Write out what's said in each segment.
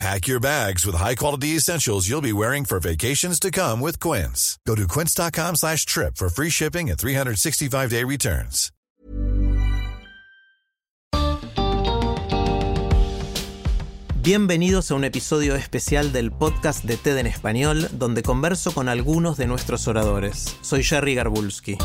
Pack your bags with high-quality essentials you'll be wearing for vacations to come with Quince. Go to quince.com slash trip for free shipping and 365-day returns. Bienvenidos a un episodio especial del podcast de TED en Español, donde converso con algunos de nuestros oradores. Soy Jerry Garbulski.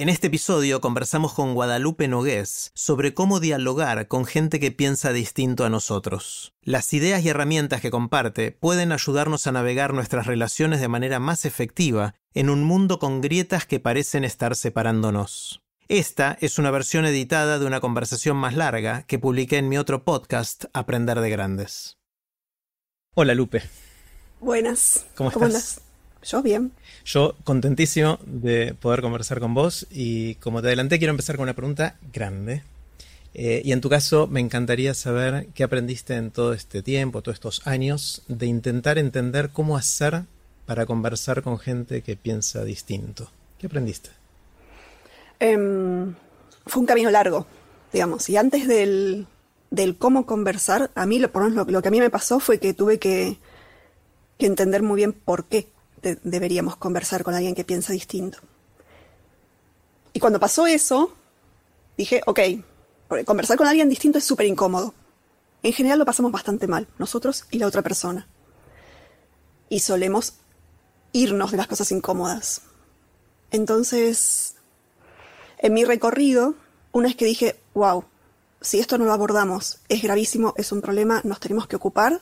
En este episodio conversamos con Guadalupe Nogués sobre cómo dialogar con gente que piensa distinto a nosotros. Las ideas y herramientas que comparte pueden ayudarnos a navegar nuestras relaciones de manera más efectiva en un mundo con grietas que parecen estar separándonos. Esta es una versión editada de una conversación más larga que publiqué en mi otro podcast, Aprender de Grandes. Hola Lupe. Buenas. ¿Cómo, ¿Cómo estás? Yo bien. Yo contentísimo de poder conversar con vos y como te adelanté quiero empezar con una pregunta grande. Eh, y en tu caso me encantaría saber qué aprendiste en todo este tiempo, todos estos años, de intentar entender cómo hacer para conversar con gente que piensa distinto. ¿Qué aprendiste? Em, fue un camino largo, digamos. Y antes del, del cómo conversar, a mí lo, por lo, lo, lo que a mí me pasó fue que tuve que, que entender muy bien por qué de- deberíamos conversar con alguien que piensa distinto. Y cuando pasó eso, dije, ok, conversar con alguien distinto es súper incómodo. En general lo pasamos bastante mal, nosotros y la otra persona. Y solemos irnos de las cosas incómodas. Entonces, en mi recorrido, una vez que dije, wow, si esto no lo abordamos, es gravísimo, es un problema, nos tenemos que ocupar,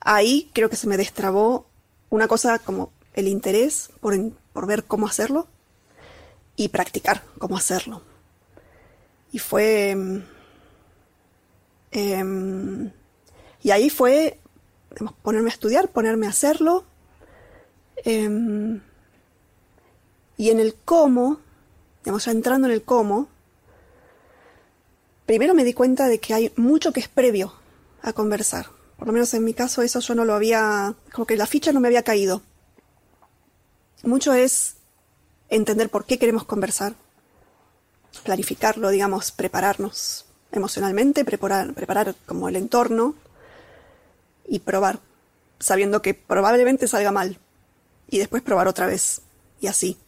ahí creo que se me destrabó una cosa como el interés por, por ver cómo hacerlo y practicar cómo hacerlo. Y fue... em, em, y ahí fue ponerme a estudiar, ponerme a hacerlo. em, y en el cómo, digamos, ya entrando en el cómo, primero me di cuenta de que hay mucho que es previo a conversar. Por lo menos en mi caso eso yo no lo había, como que la ficha no me había caído. Mucho es entender por qué queremos conversar, planificarlo, digamos, prepararnos emocionalmente, preparar, preparar como el entorno y probar, sabiendo que probablemente salga mal y después probar otra vez y así,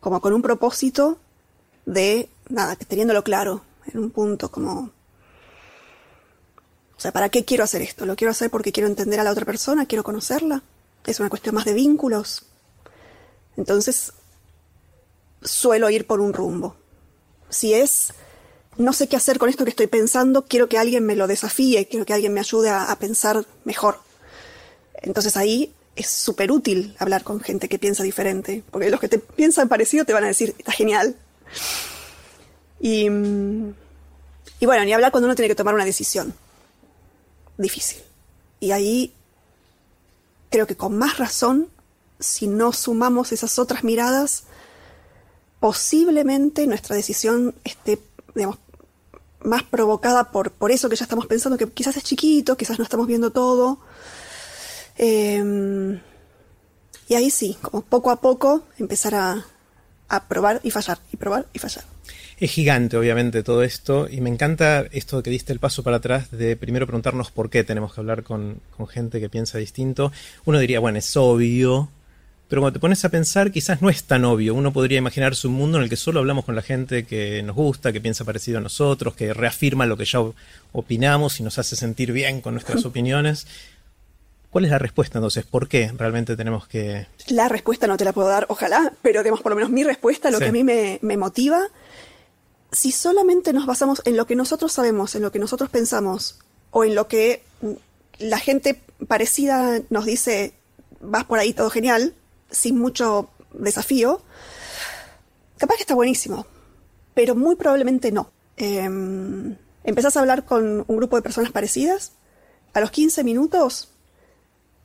como con un propósito de, nada, teniéndolo claro, en un punto como... O sea, ¿para qué quiero hacer esto? ¿Lo quiero hacer porque quiero entender a la otra persona? ¿Quiero conocerla? Es una cuestión más de vínculos. Entonces, suelo ir por un rumbo. Si es, no sé qué hacer con esto que estoy pensando, quiero que alguien me lo desafíe, quiero que alguien me ayude a, pensar mejor. Entonces ahí es súper útil hablar con gente que piensa diferente, porque los que te piensan parecido te van a decir, está genial. Y, y bueno, ni hablar cuando uno tiene que tomar una decisión. Difícil. Y ahí creo que con más razón, si no sumamos esas otras miradas, posiblemente nuestra decisión esté, más provocada por, por eso que ya estamos pensando, que quizás es chiquito, quizás no estamos viendo todo. Eh, y ahí sí, como poco a poco empezar a, a probar y fallar, y probar y fallar. Es gigante, obviamente, todo esto, y me encanta esto que diste el paso para atrás de primero preguntarnos por qué tenemos que hablar con, con gente que piensa distinto. Uno diría, bueno, es obvio, pero cuando te pones a pensar, quizás no es tan obvio. Uno podría imaginarse un mundo en el que solo hablamos con la gente que nos gusta, que piensa parecido a nosotros, que reafirma lo que ya opinamos y nos hace sentir bien con nuestras opiniones. ¿Cuál es la respuesta entonces? ¿Por qué realmente tenemos que...? La respuesta no te la puedo dar, ojalá, pero digamos, por lo menos mi respuesta, lo Sí. que a mí me, me motiva, si solamente nos basamos en lo que nosotros sabemos, en lo que nosotros pensamos, o en lo que mm, la gente parecida nos dice, vas por ahí todo genial, sin mucho desafío, capaz que está buenísimo, pero muy probablemente no. Em, empezás a hablar con un grupo de personas parecidas, a los 15 minutos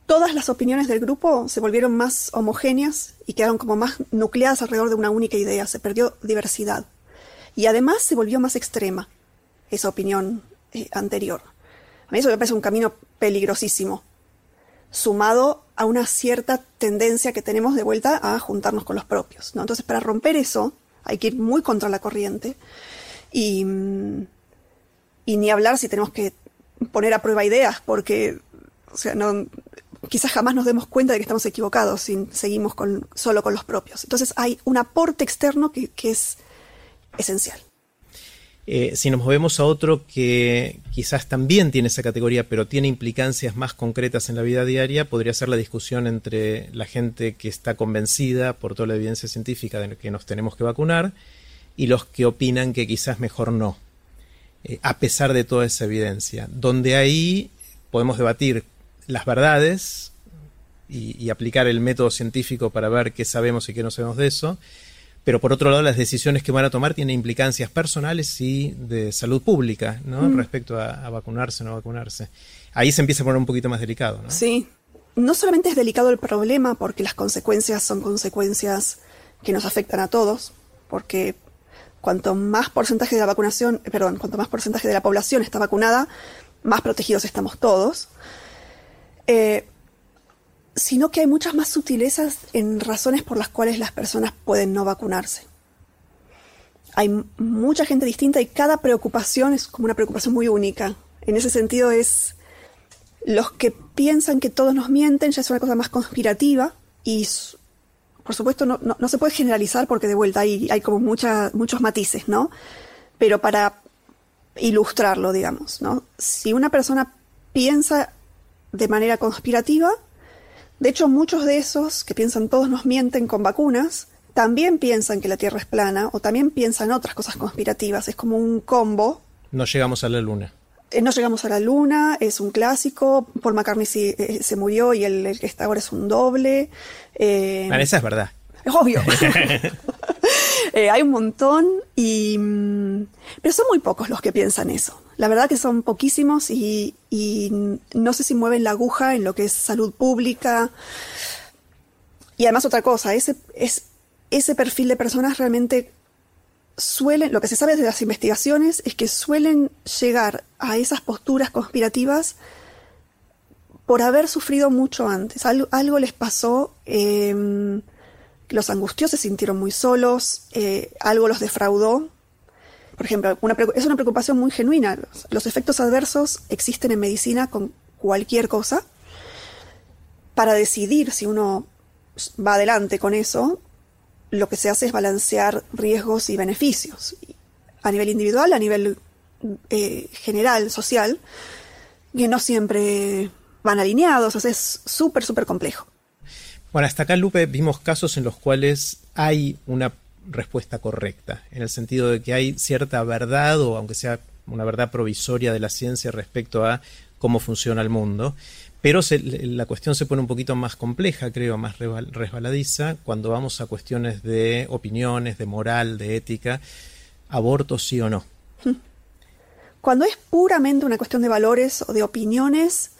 todas las opiniones del grupo se volvieron más homogéneas y quedaron como más nucleadas alrededor de una única idea, se perdió diversidad. Y además se volvió más extrema esa opinión eh, anterior. A mí eso me parece un camino peligrosísimo, sumado a una cierta tendencia que tenemos de vuelta a juntarnos con los propios. ¿no? Entonces, para romper eso, hay que ir muy contra la corriente. Y, mm, ni hablar si tenemos que poner a prueba ideas, porque o sea, quizás jamás nos demos cuenta de que estamos equivocados si seguimos con, solo con los propios. Entonces hay un aporte externo que es esencial. Eh, si nos movemos a otro que quizás también tiene esa categoría, pero tiene implicancias más concretas en la vida diaria, podría ser la discusión entre la gente que está convencida por toda la evidencia científica de que nos tenemos que vacunar y los que opinan que quizás mejor no, eh, a pesar de toda esa evidencia, donde ahí podemos debatir las verdades y, y aplicar el método científico para ver qué sabemos y qué no sabemos de eso, pero por otro lado las decisiones que van a tomar tienen implicancias personales y de salud pública, ¿no? Mm. Respecto a, a vacunarse o no vacunarse. Ahí se empieza a poner un poquito más delicado, ¿no? Sí. No solamente es delicado el problema porque las consecuencias son consecuencias que nos afectan a todos, porque cuanto más porcentaje de la vacunación, eh, perdón, cuanto más porcentaje de la población está vacunada, más protegidos estamos todos. Eh, sino que hay muchas más sutilezas en razones por las cuales las personas pueden no vacunarse. Hay mucha gente distinta y cada preocupación es como una preocupación muy única. En ese sentido es los que piensan que todos nos mienten ya es una cosa más conspirativa y por supuesto no, se puede generalizar porque de vuelta hay, como muchos matices, ¿no? Pero para ilustrarlo, digamos, ¿no? Si una persona piensa de manera conspirativa, de hecho, muchos de esos que piensan todos nos mienten con vacunas, también piensan que la Tierra es plana o también piensan otras cosas conspirativas. Es como un combo. No llegamos a la luna. Eh, No llegamos a la luna, es un clásico. Paul McCartney sí, eh, se murió y el, el que está ahora es un doble. Eh, Bueno, esa es verdad. es obvio. Eh, hay un montón y... mm, Pero son muy pocos los que piensan eso. La verdad que son poquísimos y, no sé si mueven la aguja en lo que es salud pública. Y además otra cosa, ese, es, ese perfil de personas realmente suelen, lo que se sabe de las investigaciones es que suelen llegar a esas posturas conspirativas por haber sufrido mucho antes. Algo, algo les pasó, eh, los angustió, se sintieron muy solos, eh, algo los defraudó. Por ejemplo, es una preocupación muy genuina. Los, efectos adversos existen en medicina con cualquier cosa. Para decidir si uno va adelante con eso, lo que se hace es balancear riesgos y beneficios. A nivel individual, a nivel eh, general, social, que no siempre van alineados. Es súper, súper complejo. Bueno, hasta acá, Lupe, vimos casos en los cuales hay una respuesta correcta, en el sentido de que hay cierta verdad, o aunque sea una verdad provisoria de la ciencia respecto a cómo funciona el mundo. Pero la cuestión se pone un poquito más compleja, creo, más resbaladiza, cuando vamos a cuestiones de opiniones, de moral, de ética, aborto sí o no. Cuando es puramente una cuestión de valores o de opiniones,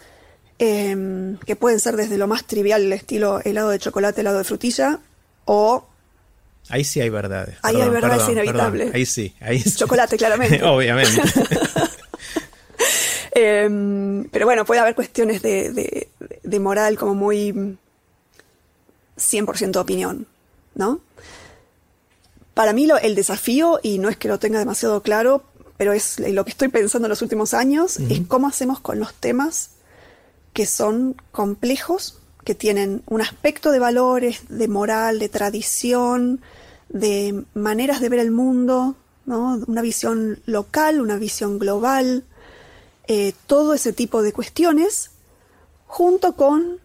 eh, que pueden ser desde lo más trivial, el estilo helado de chocolate, helado de frutilla, o Ahí sí hay verdades. Ahí hay verdades inevitables. Ahí sí, ahí sí. chocolate, claramente. Obviamente. Eh, pero bueno, puede haber cuestiones de, de- de moral como muy 100% opinión, ¿no? Para mí lo- el desafío, y no es que lo tenga demasiado claro, pero es lo que estoy pensando en los últimos años, es cómo hacemos con los temas que son complejos, que tienen un aspecto de valores, de moral, de tradición, de maneras de ver el mundo, ¿no? Una visión local, una visión global, eh, todo ese tipo de cuestiones, junto con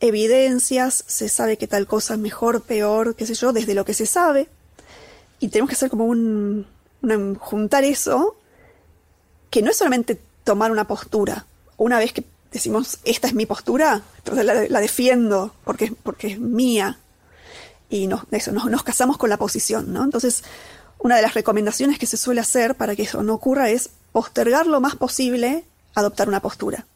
evidencias, se sabe que tal cosa es mejor, peor, qué sé yo, desde lo que se sabe, y tenemos que hacer como un, una- juntar eso, que no es solamente tomar una postura, una vez que decimos, esta es mi postura, entonces la, defiendo porque, porque es mía, y nos, eso, nos casamos con la posición, ¿no? Entonces, una de las recomendaciones que se suele hacer para que eso no ocurra es postergar lo más posible adoptar una postura.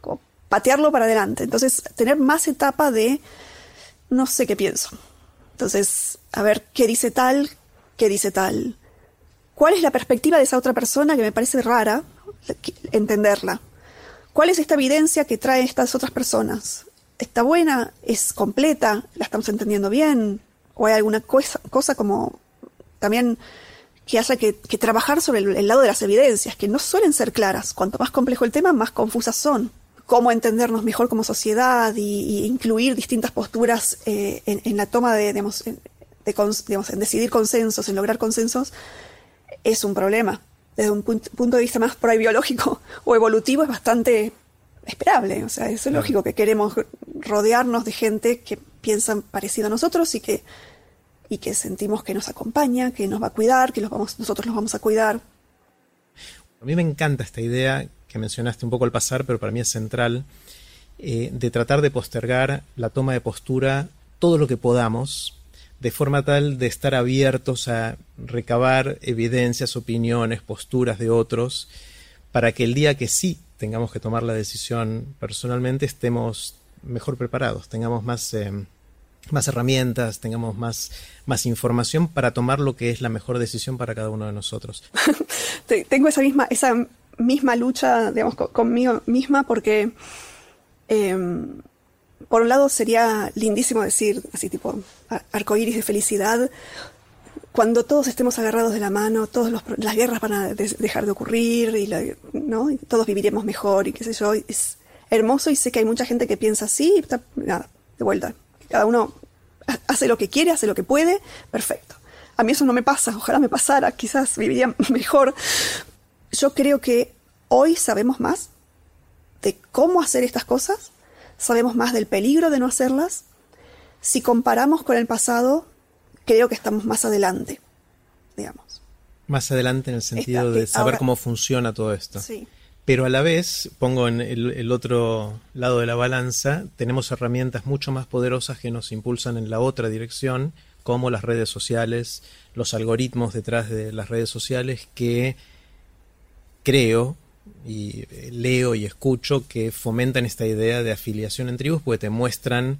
Como patearlo para adelante. Entonces, tener más etapa de no sé qué pienso. Entonces, a ver qué dice tal, qué dice tal. ¿Cuál es la perspectiva de esa otra persona que me parece rara entenderla? ¿Cuál es esta evidencia que traen estas otras personas? ¿Está buena? ¿Es completa? ¿La estamos entendiendo bien? ¿O hay alguna cosa, como también que haya que, trabajar sobre el, lado de las evidencias, que no suelen ser claras? Cuanto más complejo el tema, más confusas son. Cómo entendernos mejor como sociedad y, incluir distintas posturas eh, en, la toma de, digamos, de, digamos, en decidir consensos, en lograr consensos, es un problema desde un punto de vista más biológico o evolutivo es bastante esperable. O sea, es lógico que queremos rodearnos de gente que piensa parecido a nosotros y que, y que sentimos que nos acompaña, que nos va a cuidar, que los vamos, nosotros los vamos a cuidar. A mí me encanta esta idea que mencionaste un poco al pasar, pero para mí es central, eh, de tratar de postergar la toma de postura todo lo que podamos de forma tal de estar abiertos a recabar evidencias, opiniones, posturas de otros, para que el día que sí tengamos que tomar la decisión personalmente estemos mejor preparados, tengamos más, eh, más herramientas, tengamos más, más información para tomar lo que es la mejor decisión para cada uno de nosotros. Tengo esa misma, esa misma lucha, digamos, conmigo misma porque em, por un lado sería lindísimo decir, así tipo, arcoíris de felicidad, cuando todos estemos agarrados de la mano, todas las guerras van a dejar de ocurrir y, ¿no? todos viviremos mejor y qué sé yo. Es hermoso y sé que hay mucha gente que piensa así, nada, de vuelta. Cada uno hace lo que quiere, hace lo que puede, perfecto. A mí eso no me pasa, ojalá me pasara, quizás viviría mejor. Yo creo que hoy sabemos más de cómo hacer estas cosas sabemos más del peligro de no hacerlas. Si comparamos con el pasado, creo que estamos más adelante, digamos. Más adelante en el sentido de saber cómo funciona todo esto. Sí. Pero a la vez, pongo en el, otro lado de la balanza, tenemos herramientas mucho más poderosas que nos impulsan en la otra dirección, como las redes sociales, los algoritmos detrás de las redes sociales que creo y eh, leo y escucho que fomentan esta idea de afiliación en tribus porque te muestran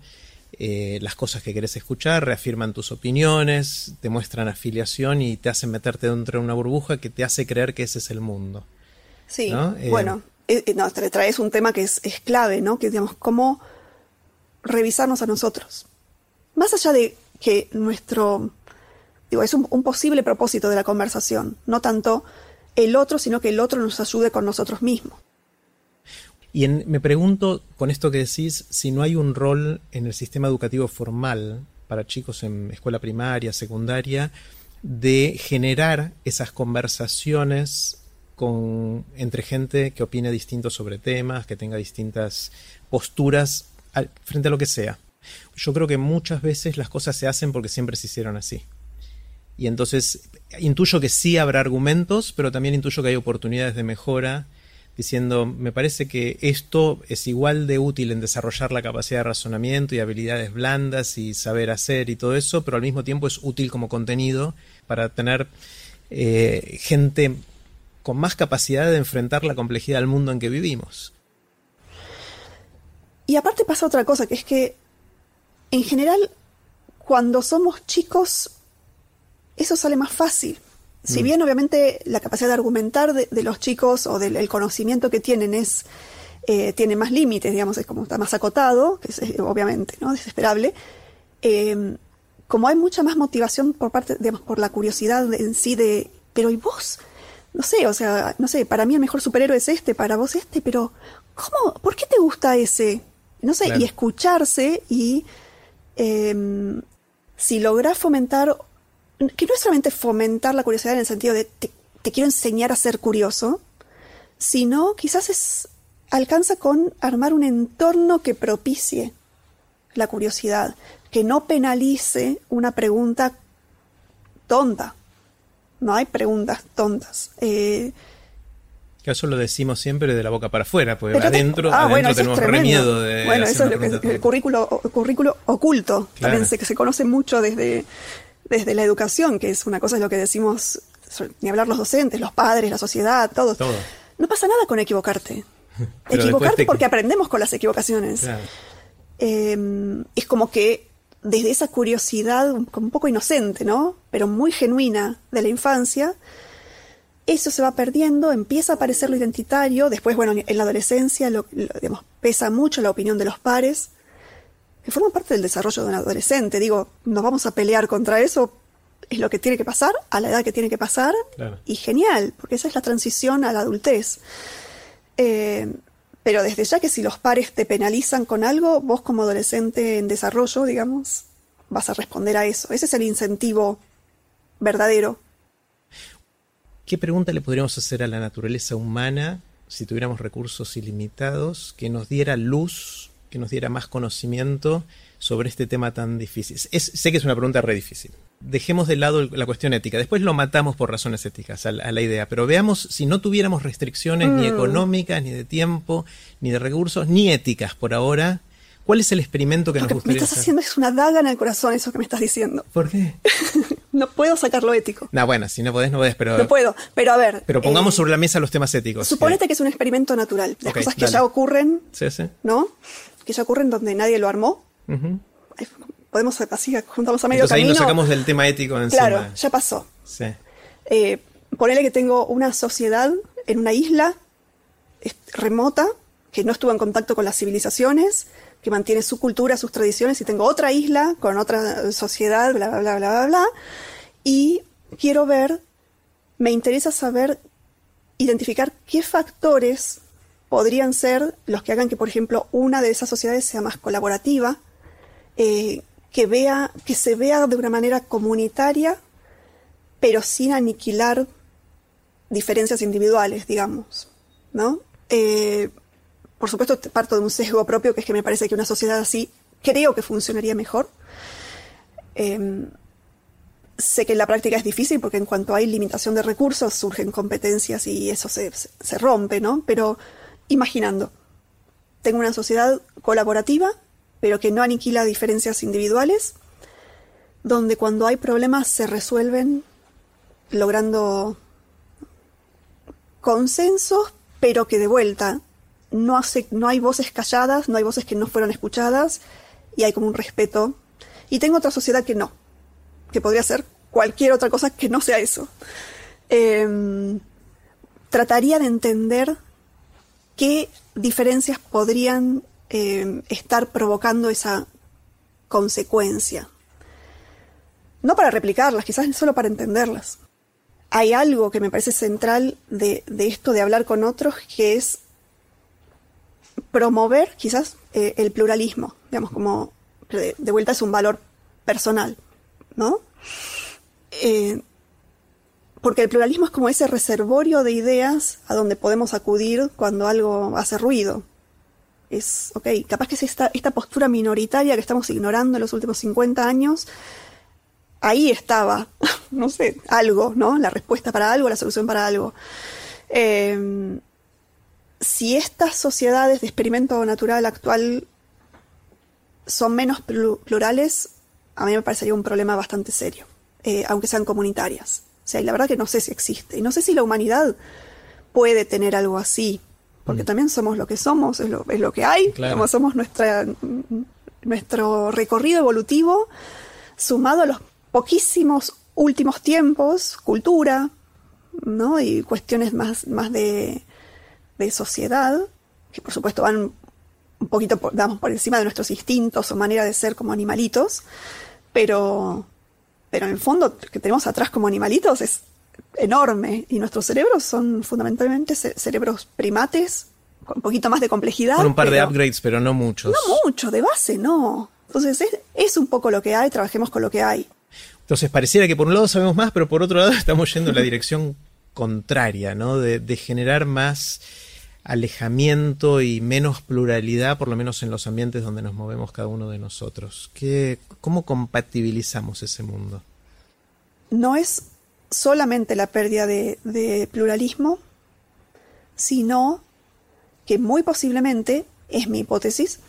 eh, las cosas que querés escuchar, reafirman tus opiniones, te muestran afiliación y te hacen meterte dentro de una burbuja que te hace creer que ese es el mundo. Sí, eh, bueno, no, traes un tema que es, clave, ¿no? Que digamos, cómo revisarnos a nosotros. Más allá de que nuestro, digo, es un posible propósito de la conversación, no tanto el otro, sino que el otro nos ayude con nosotros mismos. Y me pregunto, con esto que decís, si no hay un rol en el sistema educativo formal para chicos en escuela primaria, secundaria, de generar esas conversaciones con, entre gente que opine distinto sobre temas, que tenga distintas posturas frente a lo que sea. Yo creo que muchas veces las cosas se hacen porque siempre se hicieron así. Y entonces intuyo que sí habrá argumentos, pero también intuyo que hay oportunidades de mejora, diciendo, me parece que esto es igual de útil en desarrollar la capacidad de razonamiento y habilidades blandas y saber hacer y todo eso, pero al mismo tiempo es útil como contenido para tener eh, gente con más capacidad de enfrentar la complejidad del mundo en que vivimos. Y aparte pasa otra cosa, que es que en general cuando somos chicos eso sale más fácil. Si mm. bien obviamente la capacidad de argumentar de, los chicos o del conocimiento que tienen es eh, tiene más límites, digamos, es como está más acotado, que es eh, obviamente no desesperable. Em, como hay mucha más motivación por parte, digamos, por la curiosidad en sí de, pero ¿y vos? No sé, o sea, no sé, para mí el mejor superhéroe es este, para vos este, pero ¿cómo? ¿Por qué te gusta ese? No sé, y escucharse y em, si lográs fomentar que no es solamente fomentar la curiosidad en el sentido de te, quiero enseñar a ser curioso, sino quizás es, alcanza con armar un entorno que propicie la curiosidad, que no penalice una pregunta tonta. No hay preguntas tontas. Eh, eso lo decimos siempre de la boca para afuera, porque adentro, ah, adentro tenemos re miedo de. Bueno, eso es lo que es el currículo, currículo oculto. También se, se conoce mucho desde desde la educación, que es una cosa de lo que decimos, ni hablar los docentes, los padres, la sociedad, todos. No pasa nada con equivocarte. Equivocarte porque aprendemos con las equivocaciones. Em, es como que desde esa curiosidad, como un poco inocente, ¿no? Pero muy genuina de la infancia, eso se va perdiendo, empieza a aparecer lo identitario, después, bueno, en la adolescencia, lo, digamos, pesa mucho la opinión de los pares, que forma parte del desarrollo de un adolescente. Digo, nos vamos a pelear contra eso, es lo que tiene que pasar, a la edad que tiene que pasar, y genial, porque esa es la transición a la adultez. Eh, pero desde ya que si los pares te penalizan con algo, vos como adolescente en desarrollo, digamos, vas a responder a eso. Ese es el incentivo verdadero. ¿Qué pregunta le podríamos hacer a la naturaleza humana si tuviéramos recursos ilimitados que nos diera luz, que nos diera más conocimiento sobre este tema tan difícil? sé que es una pregunta re difícil, dejemos de lado la cuestión ética. Después lo matamos por razones éticas a la, idea. Pero veamos si no tuviéramos restricciones ni mm. económicas, ni de tiempo, ni de recursos, ni éticas por ahora. ¿Cuál es el experimento que nos gustaría me estás haciendo es una daga en el corazón eso que me estás diciendo. ¿Por qué? no puedo sacar lo ético. No, bueno, si no podés, no podés, pero... No puedo, pero a ver... Pero pongamos eh, sobre la mesa los temas éticos. Suponete que es un experimento natural. Las cosas que ya ocurren, sí, sí. ¿no? Que ya ocurren donde nadie lo armó podemos así juntamos a medio Entonces ahí nos sacamos del tema ético encima. Claro, ya pasó. Sí. Eh, ponele que tengo una sociedad en una isla remota que no estuvo en contacto con las civilizaciones, que mantiene su cultura, sus tradiciones, y tengo otra isla con otra sociedad, bla, bla, bla, bla, bla, bla, y quiero ver, me interesa saber, identificar qué factores podrían ser los que hagan que, por ejemplo, una de esas sociedades sea más colaborativa, eh, que, vea, que se vea de una manera comunitaria, pero sin aniquilar diferencias individuales, digamos, ¿no? Eh, por supuesto, parto de un sesgo propio, que es que me parece que una sociedad así creo que funcionaría mejor. Em, sé que en la práctica es difícil porque en cuanto hay limitación de recursos surgen competencias y eso se, se rompe, ¿no? Pero imaginando, tengo una sociedad colaborativa pero que no aniquila diferencias individuales, donde cuando hay problemas se resuelven logrando consensos, pero que de vuelta no, hace, no hay voces calladas, no hay voces que no fueron escuchadas y hay como un respeto. Y tengo otra sociedad que no, que podría ser cualquier otra cosa que no sea eso. Em, trataría de entender qué diferencias podrían eh, estar provocando esa consecuencia. No para replicarlas, quizás solo para entenderlas. Hay algo que me parece central de, esto de hablar con otros, que es promover quizás eh, el pluralismo, digamos, como de, vuelta es un valor personal, ¿no? Eh, porque el pluralismo es como ese reservorio de ideas a donde podemos acudir cuando algo hace ruido, es, ok, capaz que es esta, esta postura minoritaria que estamos ignorando en los últimos 50 años, ahí estaba, no sé, algo, ¿no? La respuesta para algo, la solución para algo. Em, si estas sociedades de experimento natural actual son menos plurales, a mí me parecería un problema bastante serio, eh, aunque sean comunitarias. O sea, y la verdad que no sé si existe. Y no sé si la humanidad puede tener algo así porque mm. también somos lo que somos, es lo, es lo que hay, como somos nuestra, nuestro recorrido evolutivo, sumado a los poquísimos últimos tiempos, cultura, ¿no? Y cuestiones más, más de, de sociedad, que por supuesto van un poquito, por, por encima de nuestros instintos o manera de ser como animalitos, pero, pero en el fondo que tenemos atrás como animalitos es enorme y nuestros cerebros son fundamentalmente cerebros primates con un poquito más de complejidad. Con un par de upgrades, pero no muchos. No mucho, de base no. Entonces es, un poco lo que hay, trabajemos con lo que hay. Entonces pareciera que por un lado sabemos más, pero por otro lado estamos yendo en la dirección contraria, ¿no? De, de generar más alejamiento y menos pluralidad, por lo menos en los ambientes donde nos movemos cada uno de nosotros. ¿Qué, ¿Cómo compatibilizamos ese mundo? No es solamente la pérdida de, pluralismo, sino que muy posiblemente, es mi hipótesis,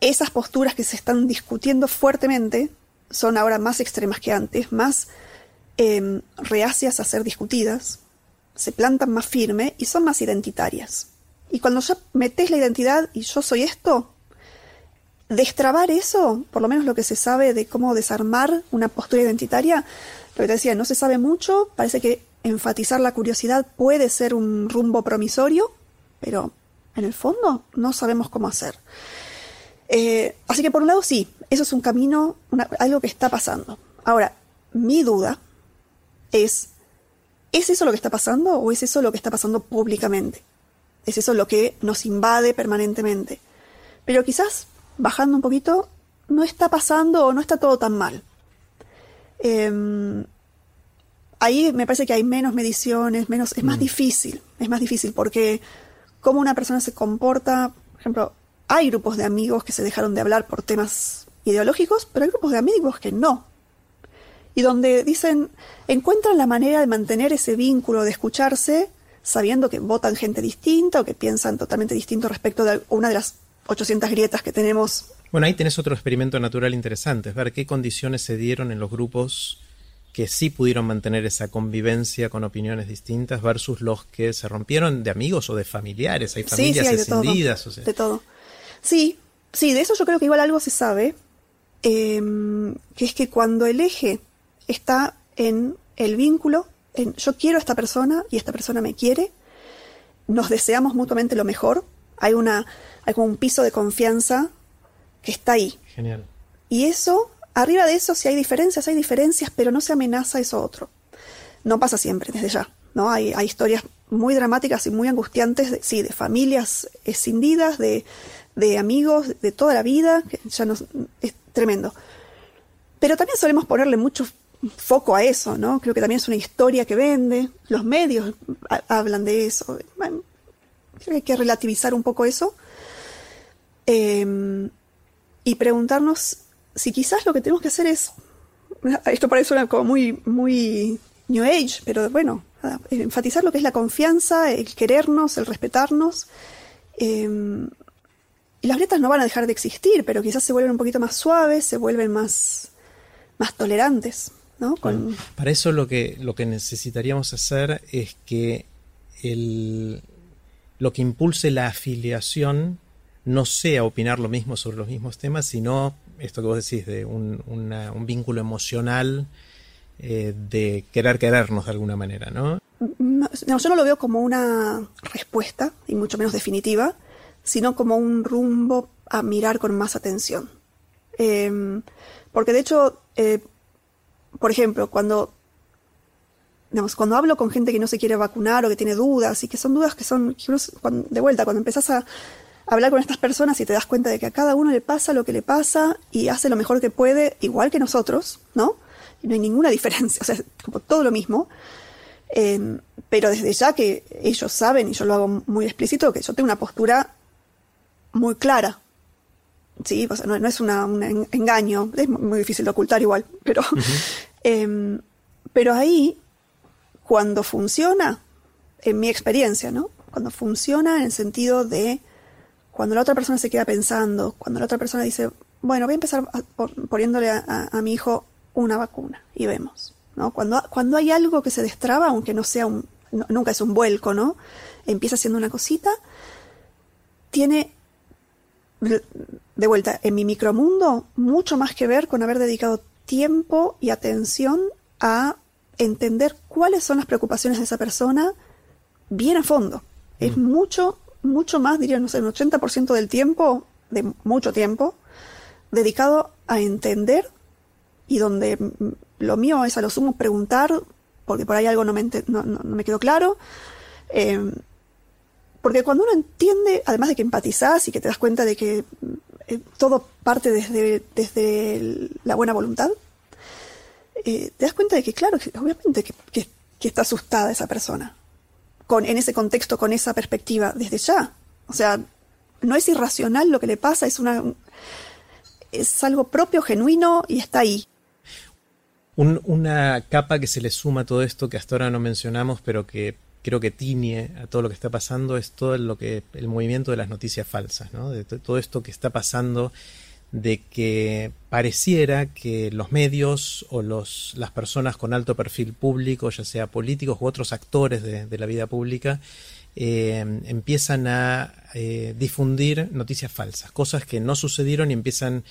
esas posturas que se están discutiendo fuertemente son ahora más extremas que antes, más em, reacias a ser discutidas, se plantan más firme y son más identitarias. Y cuando ya metes la identidad y yo soy esto, destrabar eso, por lo menos lo que se sabe de cómo desarmar una postura identitaria, lo que te decía, no se sabe mucho, parece que enfatizar la curiosidad puede ser un rumbo promisorio, pero en el fondo no sabemos cómo hacer. Eh, así que por un lado sí, eso es un camino, algo que está pasando. Ahora, mi duda es, ¿es eso lo que está pasando o es eso lo que está pasando públicamente? ¿Es eso lo que nos invade permanentemente? Pero quizás, bajando un poquito, no está pasando o no está todo tan mal. Em, ahí me parece que hay menos mediciones, menos, es más mm. difícil, es más difícil porque cómo una persona se comporta, por ejemplo, hay grupos de amigos que se dejaron de hablar por temas ideológicos, pero hay grupos de amigos que no. Y donde dicen, encuentran la manera de mantener ese vínculo, de escucharse, sabiendo que votan gente distinta o que piensan totalmente distinto respecto de una de las 800 grietas que tenemos. Bueno, ahí tenés otro experimento natural interesante, es ver qué condiciones se dieron en los grupos que sí pudieron mantener esa convivencia con opiniones distintas versus los que se rompieron de amigos o de familiares. Hay familias sí, escindidas. De todo, de todo. Sí, sí, de eso yo creo que igual algo se sabe, em, que es que cuando el eje está en el vínculo, en yo quiero a esta persona y esta persona me quiere, nos deseamos mutuamente lo mejor, hay, una, hay como un piso de confianza que está ahí. Genial. Y eso Arriba de eso, si hay diferencias, hay diferencias, pero no se amenaza eso otro. No pasa siempre, desde ya. ¿no? Hay, hay historias muy dramáticas y muy angustiantes, de, sí, de familias escindidas, de, de amigos de toda la vida, que ya no, es tremendo. Pero también solemos ponerle mucho foco a eso, ¿no? Creo que también es una historia que vende, los medios hablan de eso. creo que hay que relativizar un poco eso. Em, y preguntarnos si quizás lo que tenemos que hacer es, esto parece como muy, muy New Age, pero bueno, enfatizar lo que es la confianza, el querernos, el respetarnos. Em, y las grietas no van a dejar de existir, pero quizás se vuelven un poquito más suaves, se vuelven más, más tolerantes. ¿No? Para eso lo que, lo que necesitaríamos hacer es que el, lo que impulse la afiliación no sea opinar lo mismo sobre los mismos temas, sino esto que vos decís, de un, vínculo emocional, eh, de querer querernos de alguna manera, ¿no? ¿no? yo no lo veo como una respuesta, y mucho menos definitiva, sino como un rumbo a mirar con más atención. Em, porque de hecho, eh, por ejemplo, cuando, cuando hablo con gente que no se quiere vacunar o que tiene dudas, y que son dudas que son, de vuelta, cuando empezás a hablar con estas personas y te das cuenta de que a cada uno le pasa lo que le pasa y hace lo mejor que puede, igual que nosotros, ¿no? Y no hay ninguna diferencia, o sea, como todo lo mismo. Em, pero desde ya que ellos saben, y yo lo hago muy explícito, que yo tengo una postura muy clara. Sí, o sea, no, es un engaño, es muy difícil de ocultar igual, pero, em, pero ahí, cuando funciona, en mi experiencia, ¿no? Cuando funciona en el sentido de cuando la otra persona se queda pensando, cuando la otra persona dice, bueno, voy a empezar poniéndole a, mi hijo una vacuna y vemos, ¿no? Cuando, cuando hay algo que se destraba, aunque no sea un, nunca es un vuelco, ¿no? Empieza siendo una cosita, tiene, de vuelta, en mi micromundo, mucho más que ver con haber dedicado tiempo y atención a entender cuáles son las preocupaciones de esa persona bien a fondo. Es mm. mucho mucho más, diría, no sé, un 80% del tiempo, de mucho tiempo, dedicado a entender y donde lo mío es a lo sumo preguntar, porque por ahí algo no me, no, me quedó claro. Eh, porque cuando uno entiende, además de que empatizás y que te das cuenta de que eh, todo parte desde, desde la buena voluntad, eh, te das cuenta de que, claro, obviamente que está asustada esa persona en ese contexto, con esa perspectiva, desde ya. O sea, no es irracional lo que le pasa, es una es algo propio, genuino y está ahí. una capa que se le suma a todo esto que hasta ahora no mencionamos, pero que creo que tiñe a todo lo que está pasando, es todo lo que el movimiento de las noticias falsas, ¿no? De todo esto que está pasando de que pareciera que los medios o los, las personas con alto perfil público, ya sea políticos u otros actores de, la vida pública, eh, empiezan a eh, difundir noticias falsas, cosas que no sucedieron y empiezan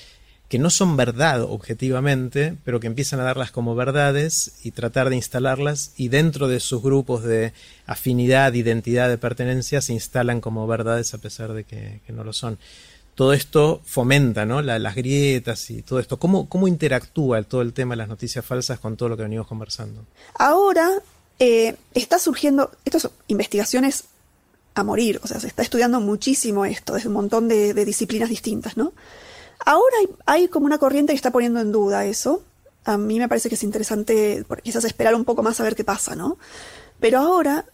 que no son verdad objetivamente, pero que empiezan a darlas como verdades y tratar de instalarlas y dentro de sus grupos de afinidad, identidad, de pertenencia se instalan como verdades a pesar de que, no lo son. Todo esto fomenta ¿no? las grietas y todo esto. ¿Cómo, ¿Cómo interactúa todo el tema de las noticias falsas con todo lo que venimos conversando? Ahora eh, está surgiendo, estas investigaciones a morir, o sea, se está estudiando muchísimo esto, desde un montón de disciplinas distintas, ¿no? Ahora hay, como una corriente que está poniendo en duda eso. A mí me parece que es interesante quizás esperar un poco más a ver qué pasa, ¿no? Pero ahora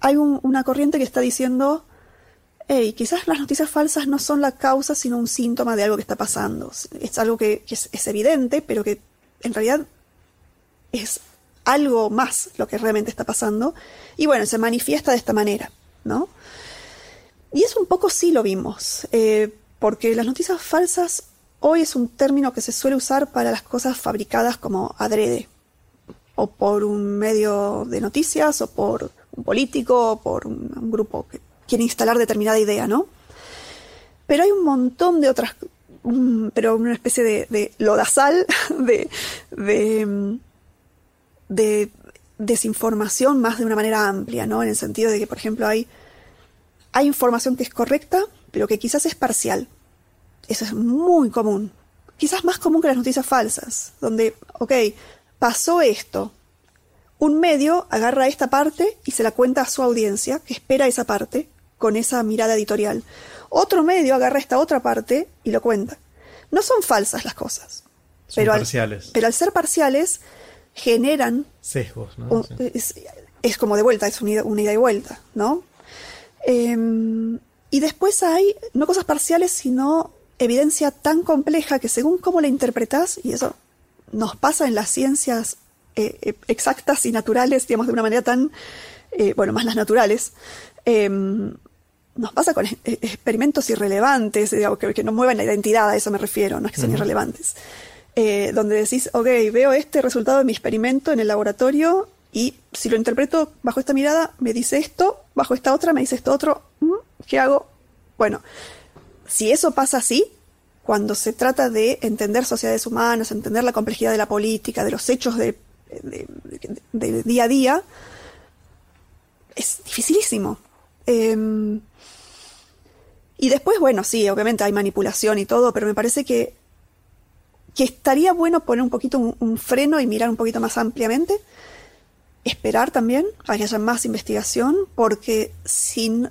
hay una corriente que está diciendo, hey, quizás las noticias falsas no son la causa, sino un síntoma de algo que está pasando. Es algo que, es, evidente, pero que en realidad es algo más lo que realmente está pasando. Y bueno, se manifiesta de esta manera, ¿no? Y eso un poco sí lo vimos. Eh, porque las noticias falsas hoy es un término que se suele usar para las cosas fabricadas como adrede, o por un medio de noticias, o por un político, o por un, grupo que quiere instalar determinada idea, ¿no? Pero hay un montón de otras, pero una especie de, de lodazal de, de, de desinformación más de una manera amplia, ¿no? En el sentido de que, por ejemplo, hay, hay información que es correcta, pero que quizás es parcial. Eso es muy común. Quizás más común que las noticias falsas, donde, ok, pasó esto. Un medio agarra esta parte y se la cuenta a su audiencia, que espera esa parte, con esa mirada editorial. Otro medio agarra esta otra parte y lo cuenta. No son falsas las cosas. Son pero parciales. Al, pero al ser parciales, generan. Sesgos, ¿no? es, como de vuelta, es un ida, y vuelta, ¿no? Em, y después hay, no cosas parciales, sino evidencia tan compleja que según cómo la interpretas, y eso nos pasa en las ciencias eh, eh, exactas y naturales, digamos, de una manera tan, eh, bueno, más las naturales, em, nos pasa con experimentos irrelevantes, digamos, que, no mueven la identidad, a eso me refiero, no es que sean irrelevantes. donde decís, ok, veo este resultado de mi experimento en el laboratorio y si lo interpreto bajo esta mirada, me dice esto, bajo esta otra me dice esto otro, ¿Qué hago? Bueno, si eso pasa así, cuando se trata de entender sociedades humanas, entender la complejidad de la política, de los hechos de, día a día, es dificilísimo. Em, y después, bueno, sí, obviamente hay manipulación y todo, pero me parece que, que estaría bueno poner un poquito un freno y mirar un poquito más ampliamente esperar también a que haya más investigación, porque sin...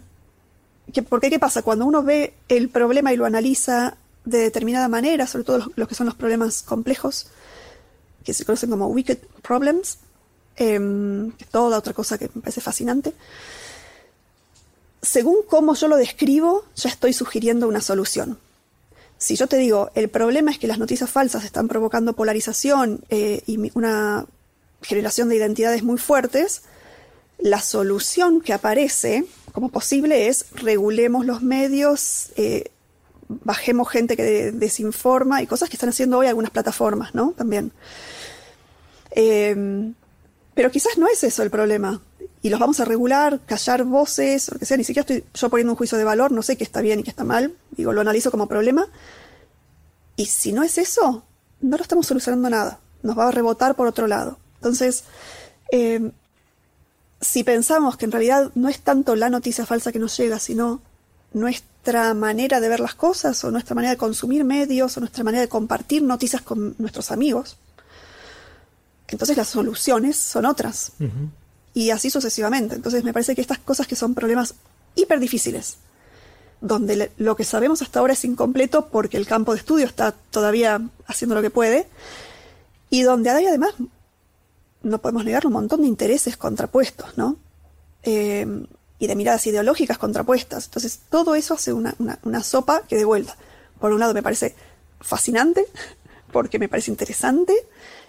porque ¿qué pasa? Cuando uno ve el problema y lo analiza de determinada manera, sobre todo los, que son los problemas complejos, que se conocen como wicked problems, eh, que toda otra cosa que me parece fascinante, según cómo yo lo describo, ya estoy sugiriendo una solución. Si yo te digo, el problema es que las noticias falsas están provocando polarización eh, y una generación de identidades muy fuertes, la solución que aparece como posible es regulemos los medios, eh, bajemos gente que desinforma y cosas que están haciendo hoy algunas plataformas, ¿no? También. Em, pero quizás no es eso el problema. Y los vamos a regular, callar voces, lo que sea. Ni siquiera estoy yo poniendo un juicio de valor, no sé qué está bien y qué está mal. Digo, lo analizo como problema. Y si no es eso, no lo estamos solucionando nada. Nos va a rebotar por otro lado. Entonces, eh, si pensamos que en realidad no es tanto la noticia falsa que nos llega, sino nuestra manera de ver las cosas, o nuestra manera de consumir medios, o nuestra manera de compartir noticias con nuestros amigos, entonces las soluciones son otras. Y así sucesivamente. Entonces me parece que estas cosas que son problemas hiper difíciles, donde lo que sabemos hasta ahora es incompleto porque el campo de estudio está todavía haciendo lo que puede, y donde hay además no podemos negar un montón de intereses contrapuestos, ¿no? Eh, y de miradas ideológicas contrapuestas. Entonces, todo eso hace una, sopa que de vuelta, por un lado me parece fascinante, porque me parece interesante,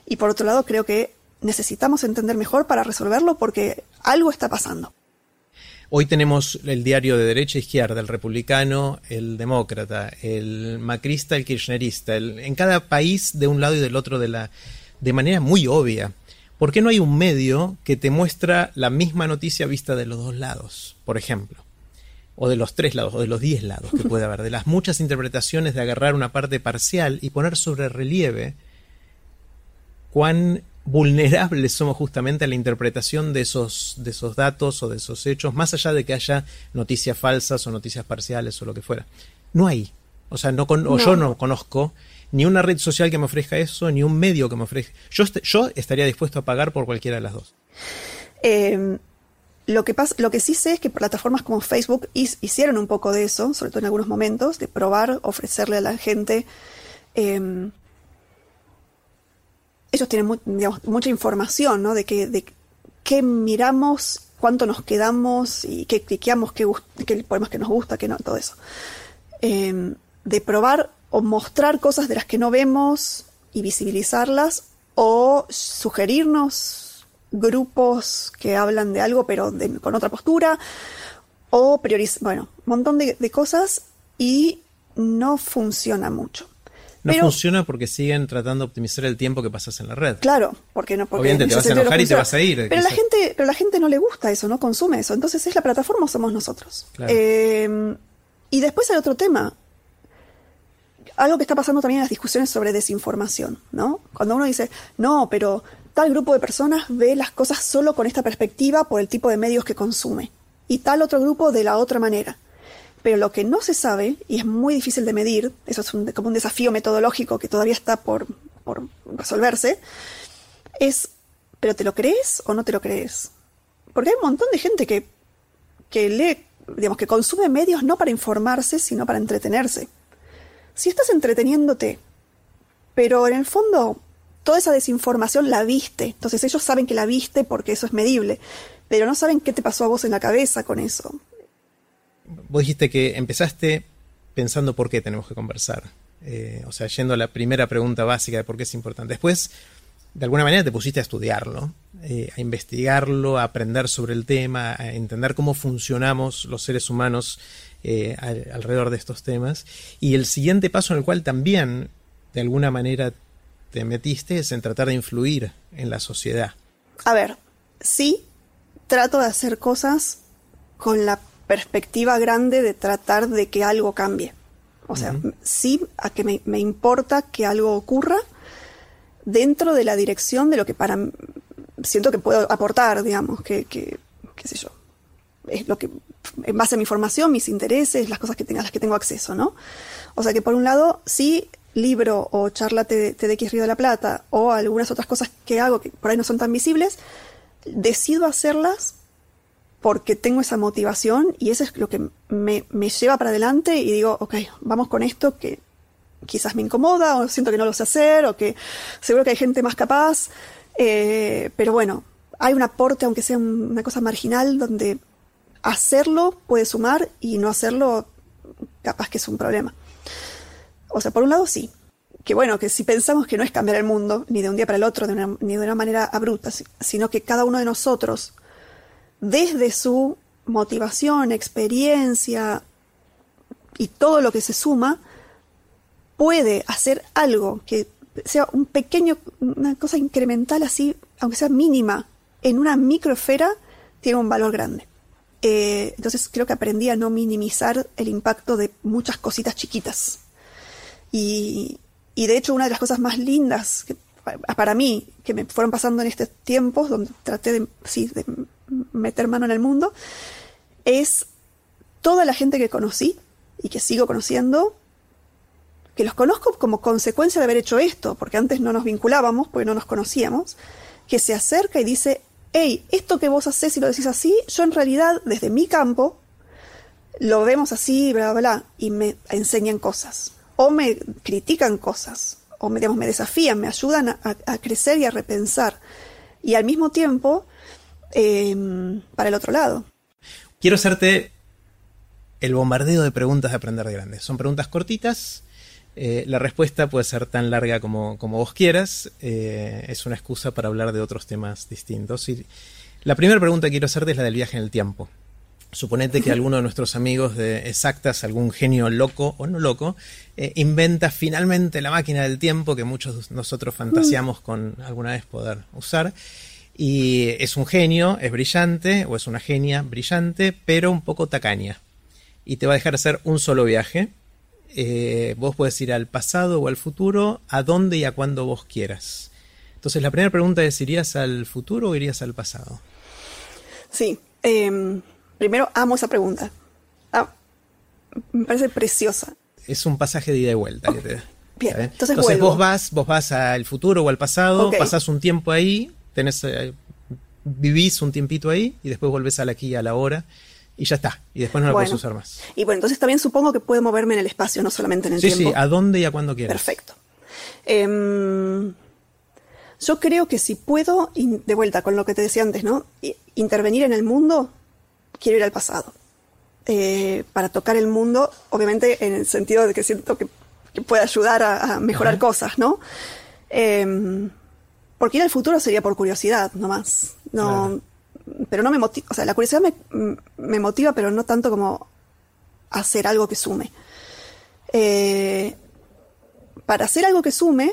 y por otro lado creo que necesitamos entender mejor para resolverlo porque algo está pasando. Hoy tenemos el diario de derecha e izquierda, el republicano, el demócrata, el macrista, el kirchnerista, en cada país de un lado y del otro de la de manera muy obvia ¿por qué no hay un medio que te muestra la misma noticia vista de los dos lados, por ejemplo? O de los tres lados, o de los diez lados que puede haber, de las muchas interpretaciones de agarrar una parte parcial y poner sobre relieve cuán vulnerables somos justamente a la interpretación de esos, de esos datos o de esos hechos, más allá de que haya noticias falsas o noticias parciales o lo que fuera. No hay. O sea, no, o yo no conozco ni una red social que me ofrezca eso, ni un medio que me ofrezca. Yo, yo estaría dispuesto a pagar por cualquiera de las dos. Em, lo, que pasa, lo que sí sé es que plataformas como Facebook hicieron un poco de eso, sobre todo en algunos momentos, de probar, ofrecerle a la gente. Em, ellos tienen mucha información, ¿no? De, que, de qué miramos, cuánto nos quedamos y qué cliqueamos, qué, qué poemas que nos gusta, qué no, todo eso. Em, de probar o mostrar cosas de las que no vemos y visibilizarlas, o sugerirnos grupos que hablan de algo pero con otra postura, o priorizar, bueno, un montón de, cosas y no funciona mucho. No funciona porque siguen tratando de optimizar el tiempo que pasas en la red. Claro, porque no porque Obviamente te vas a enojar y te vas a ir. Pero la gente, pero la gente no le gusta eso, no consume eso. Entonces es la plataforma o somos nosotros. Eh, y después hay otro tema algo que está pasando también en las discusiones sobre desinformación, ¿no? Cuando uno dice, no, pero tal grupo de personas ve las cosas solo con esta perspectiva por el tipo de medios que consume, y tal otro grupo de la otra manera. Pero lo que no se sabe, y es muy difícil de medir, eso es como un desafío metodológico que todavía está por, por resolverse, es, ¿pero te lo crees o no te lo crees? Porque hay un montón de gente que, que lee, digamos, que consume medios no para informarse, sino para entretenerse si estás entreteniéndote, pero en el fondo toda esa desinformación la viste, entonces ellos saben que la viste porque eso es medible, pero no saben qué te pasó a vos en la cabeza con eso. Vos dijiste que empezaste pensando por qué tenemos que conversar, eh, o sea, yendo a la primera pregunta básica de por qué es importante. Después, de alguna manera te pusiste a estudiarlo, eh, a investigarlo, a aprender sobre el tema, a entender cómo funcionamos los seres humanos eh, alrededor de estos temas. Y el siguiente paso en el cual también, de alguna manera, te metiste es en tratar de influir en la sociedad. A ver, sí, trato de hacer cosas con la perspectiva grande de tratar de que algo cambie. O sea, sí, a que me, importa que algo ocurra dentro de la dirección de lo que para siento que puedo aportar, digamos, que, que qué sé yo, es lo que en base a mi formación, mis intereses, las cosas que tenga, las que tengo acceso, ¿no? O sea que por un lado, sí, libro o charla TDX Río de la Plata o algunas otras cosas que hago que por ahí no son tan visibles, decido hacerlas porque tengo esa motivación y eso es lo que me, lleva para adelante y digo, ok, vamos con esto que quizás me incomoda o siento que no lo sé hacer o que seguro que hay gente más capaz, eh, pero bueno, hay un aporte, aunque sea una cosa marginal, donde hacerlo puede sumar y no hacerlo capaz que es un problema. O sea, por un lado sí, que bueno, que si pensamos que no es cambiar el mundo, ni de un día para el otro, ni de una manera abrupta, sino que cada uno de nosotros, desde su motivación, experiencia y todo lo que se suma, puede hacer algo que sea un pequeño, una cosa incremental así, aunque sea mínima, en una microesfera, tiene un valor grande. Eh, entonces creo que aprendí a no minimizar el impacto de muchas cositas chiquitas. Y, de hecho una de las cosas más lindas para mí que me fueron pasando en estos tiempos, donde traté de, de meter mano en el mundo, es toda la gente que conocí y que sigo conociendo, que los conozco como consecuencia de haber hecho esto, porque antes no nos vinculábamos, porque no nos conocíamos, que se acerca y dice, hey, esto que vos haces y lo decís así, yo en realidad, desde mi campo, lo vemos así, bla, bla, bla, y me enseñan cosas, o me critican cosas, o me, digamos, me desafían, me ayudan a, crecer y a repensar. Y al mismo tiempo, em, para el otro lado. Quiero hacerte el bombardeo de preguntas de aprender de grandes. Son preguntas cortitas, eh, la respuesta puede ser tan larga como, vos quieras. Eh, es una excusa para hablar de otros temas distintos. Y la primera pregunta que quiero hacerte es la del viaje en el tiempo. Suponete que alguno de nuestros amigos de Exactas, algún genio loco o no loco, eh, inventa finalmente la máquina del tiempo que muchos nosotros fantaseamos con alguna vez poder usar. Y es un genio, es brillante, o es una genia brillante, pero un poco tacaña. Y te va a dejar hacer un solo viaje. Eh, vos puedes ir al pasado o al futuro, a dónde y a cuándo vos quieras. Entonces la primera pregunta es, ¿irías al futuro o irías al pasado? Sí, em, primero amo esa pregunta. Ah, me parece preciosa. Es un pasaje de ida y vuelta que te. Bien, entonces vos vas, vos vas al futuro o al pasado, pasás un tiempo ahí, tenés, eh, vivís un tiempito ahí y después volvés al aquí y a la hora y ya está. Y después no la Bueno. puedes usar más. Y bueno, entonces también supongo que puedo moverme en el espacio, no solamente en el Sí, tiempo. sí, a dónde y a cuándo quieras. Perfecto. Em, yo creo que si puedo, de vuelta con lo que te decía antes, ¿no? Intervenir en el mundo, quiero ir al pasado. Eh, para tocar el mundo, obviamente en el sentido de que siento que, que puede ayudar a, a mejorar Ajá. cosas, ¿no? Em, porque ir al futuro sería por curiosidad, nomás. No, Pero no me motiva, o sea, la curiosidad me, me motiva, pero no tanto como hacer algo que sume. Eh, para hacer algo que sume,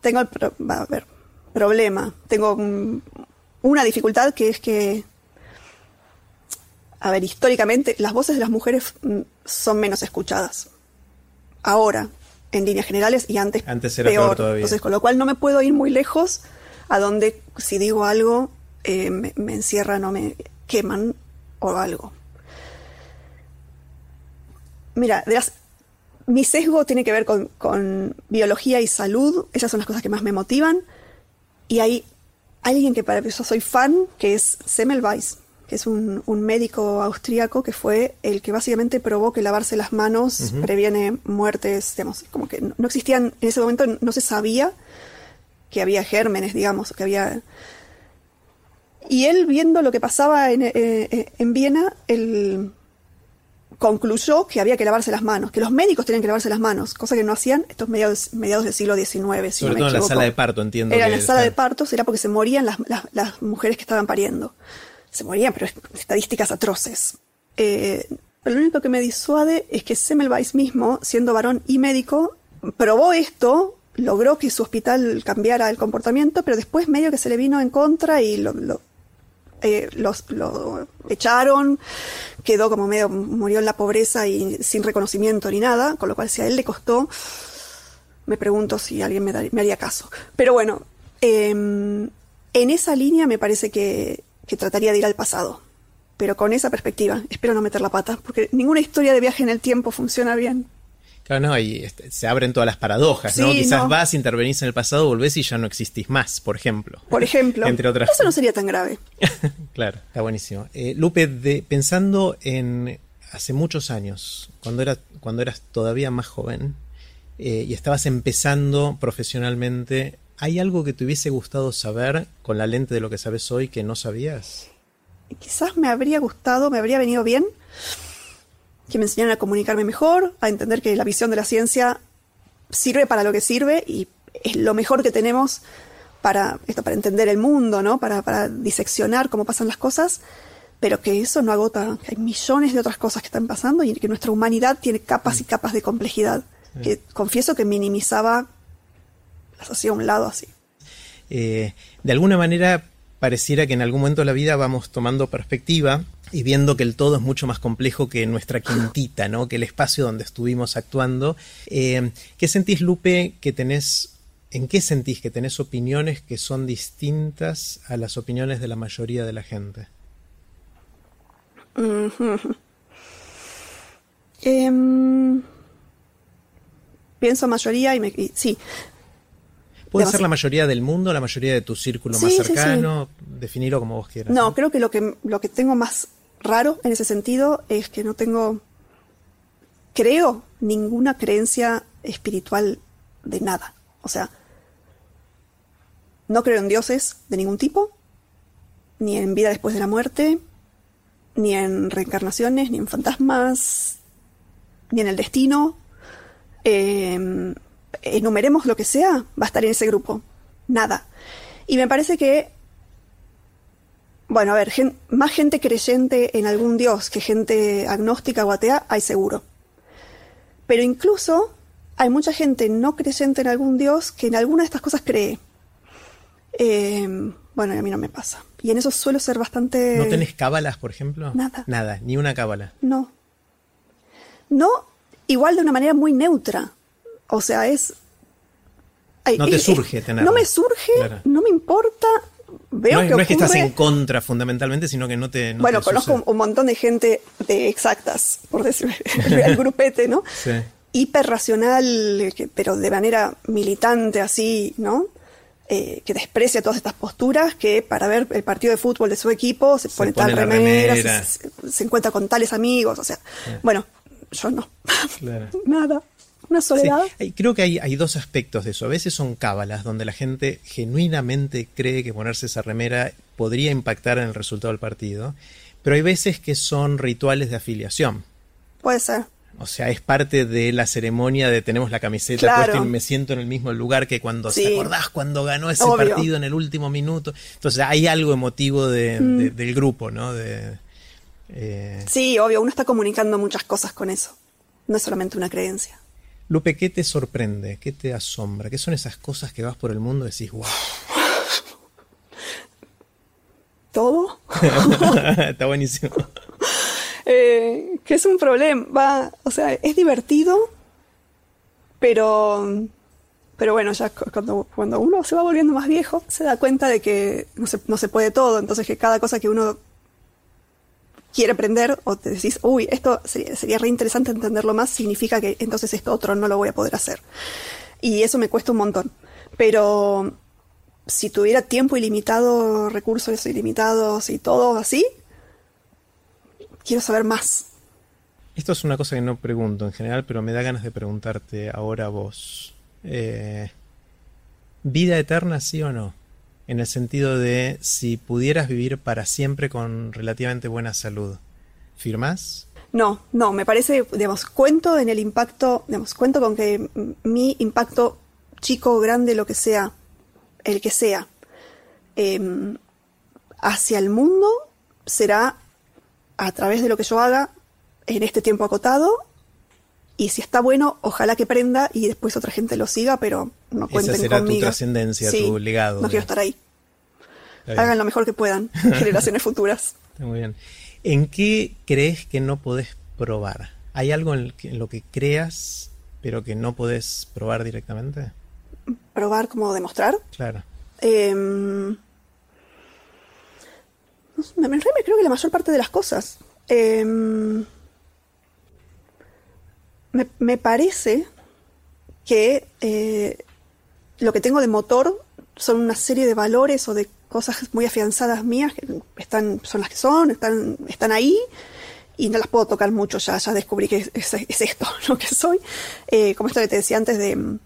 tengo el pro- a ver, problema, tengo una dificultad que es que, a ver, históricamente las voces de las mujeres mm, son menos escuchadas. Ahora, en líneas generales, y antes, Antes era peor todavía. Entonces, con lo cual no me puedo ir muy lejos a donde si digo algo eh, me, me encierran o me queman o algo. Mira, mi sesgo tiene que ver con, con biología y salud. Esas son las cosas que más me motivan. Y hay alguien que para yo soy fan, que es Semmelweis, que es un, un médico austríaco que fue el que básicamente probó que lavarse las manos previene muertes, digamos, como que no no existían, en ese momento no se sabía que había gérmenes, digamos, que había... Y él viendo lo que pasaba en, eh, eh, en Viena, él concluyó que había que lavarse las manos, que los médicos tenían que lavarse las manos, cosa que no hacían estos mediados, mediados del siglo XIX, si Sobre no todo en la sala de parto, entiendo. Era en la sala de partos, era porque se morían las, las- las mujeres que estaban pariendo. Se morían, pero es- estadísticas atroces. Eh, pero lo único que me disuade es que Semmelweis mismo, siendo varón y médico, probó esto, logró que su hospital cambiara el comportamiento, pero después medio que se le vino en contra y lo, lo- eh, los, lo echaron, quedó como medio, murió en la pobreza y sin reconocimiento ni nada, con lo cual si a él le costó, me pregunto si alguien me, haría caso. Pero bueno, em, en esa línea me parece que, que trataría de ir al pasado, pero con esa perspectiva. Espero no meter la pata, porque ninguna historia de viaje en el tiempo funciona bien. Claro, no, y este, se abren todas las paradojas, ¿no? Quizás no. vas, intervenís en el pasado, volvés y ya no existís más, por ejemplo. Por ejemplo, Entre otras eso no sería tan grave. claro, está buenísimo. Eh, Lupe, de, pensando en hace muchos años, cuando, era, cuando eras todavía más joven eh, y estabas empezando profesionalmente, ¿hay algo que te hubiese gustado saber con la lente de lo que sabes hoy que no sabías? quizás me habría gustado, me habría venido bien que me enseñaran a comunicarme mejor, a entender que la visión de la ciencia sirve para lo que sirve y es lo mejor que tenemos para esto, para entender el mundo, ¿no? Para, para diseccionar cómo pasan las cosas, pero que eso no agota, que hay millones de otras cosas que están pasando y que nuestra humanidad tiene capas y capas de complejidad. Que confieso que minimizaba, las hacía a un lado así. eh, de alguna manera pareciera que en algún momento de la vida vamos tomando perspectiva y viendo que el todo es mucho más complejo que nuestra quintita, ¿no? Que el espacio donde estuvimos actuando. Eh, ¿Qué sentís, Lupe, que tenés, en qué sentís que tenés opiniones que son distintas a las opiniones de la mayoría de la gente? Em, pienso mayoría y me... y- sí, Puede ser la mayoría del mundo, la mayoría de tu círculo Sí, más sí, sí. cercano, definirlo como vos quieras. No, creo que lo que lo que tengo más raro en ese sentido es que no tengo creo ninguna creencia espiritual de nada. O sea, no creo en dioses de ningún tipo, ni en vida después de la muerte, ni en reencarnaciones, ni en fantasmas, ni en el destino. Eh, enumeremos lo que sea, va a estar en ese grupo. Nada. Y me parece que bueno, a ver, gen- más gente creyente en algún dios que gente agnóstica o atea, hay seguro. Pero incluso hay mucha gente no creyente en algún dios que en alguna de estas cosas cree. Eh, bueno, a mí no me pasa. Y en eso suelo ser bastante... ¿No tenés cábalas, por ejemplo? Nada. Nada, ni una cábala. No. No, igual de una manera muy neutra. O sea, es... Ay, No te es- surge tenerlo. No me surge, Claro. no me importa. Veo no, es- que no es que estás en contra fundamentalmente, sino que no te. no bueno, te conozco un, montón de gente de exactas, por decir, el grupete, ¿no? Sí. Hiperracional, pero de manera militante, así, ¿no? Eh, que desprecia todas estas posturas, que para ver el partido de fútbol de su equipo se, Se pone pone tal remera, remera. se, se- se encuentra con tales amigos, o sea, bueno, yo no. Claro. Nada. Una soledad. creo que hay, hay dos aspectos de eso. A veces son cábalas, donde la gente genuinamente cree que ponerse esa remera podría impactar en el resultado del partido. Pero hay veces que son rituales de afiliación. Puede ser. O sea, es parte de la ceremonia de tenemos la camiseta Claro. puesta y me siento en el mismo lugar que cuando Sí. te acordás cuando ganó ese Obvio. partido en el último minuto. Entonces hay algo emotivo de- Mm. de- del grupo, ¿no? De, eh, Sí, obvio, uno está comunicando muchas cosas con eso. No es solamente una creencia. Lupe, ¿qué te sorprende? ¿Qué te asombra? ¿Qué son esas cosas que vas por el mundo y decís, wow? Todo. Está buenísimo. Eh, que es un problema. Va, o sea, es divertido, pero. Pero bueno, ya cu- cuando, cuando uno se va volviendo más viejo, se da cuenta de que no se, no se puede todo. Entonces, que cada cosa que uno quiere aprender, o te decís, uy, esto sería, sería re interesante entenderlo más, significa que entonces esto otro no lo voy a poder hacer. Y eso me cuesta un montón. Pero si tuviera tiempo ilimitado, recursos ilimitados y todo así, quiero saber más. Esto es una cosa que no pregunto en general, pero me da ganas de preguntarte ahora vos. Eh, ¿Vida eterna, sí o no? En el sentido de si pudieras vivir para siempre con relativamente buena salud, ¿firmás? No, no, me parece, digamos, cuento en el impacto, digamos, cuento con que mi impacto chico, grande, lo que sea, el que sea, em, hacia el mundo será a través de lo que yo haga en este tiempo acotado. Y si está bueno, ojalá que prenda y después otra gente lo siga, pero no Esa será tu trascendencia, Sí, tu legado, No quiero estar ahí. Hagan lo mejor que puedan, generaciones futuras. Muy bien. ¿En qué crees que no podés probar? ¿Hay algo en, el que- en lo que creas, pero que no podés probar directamente? Probar como demostrar. Claro. Me, me me creo que la mayor parte de las cosas. Em, me, me parece que eh, lo que tengo de motor son una serie de valores o de cosas muy afianzadas mías que están, son las que son, están, están ahí y no las puedo tocar mucho ya, ya descubrí que es, es- es esto lo que soy. Eh, como esto que te decía antes de,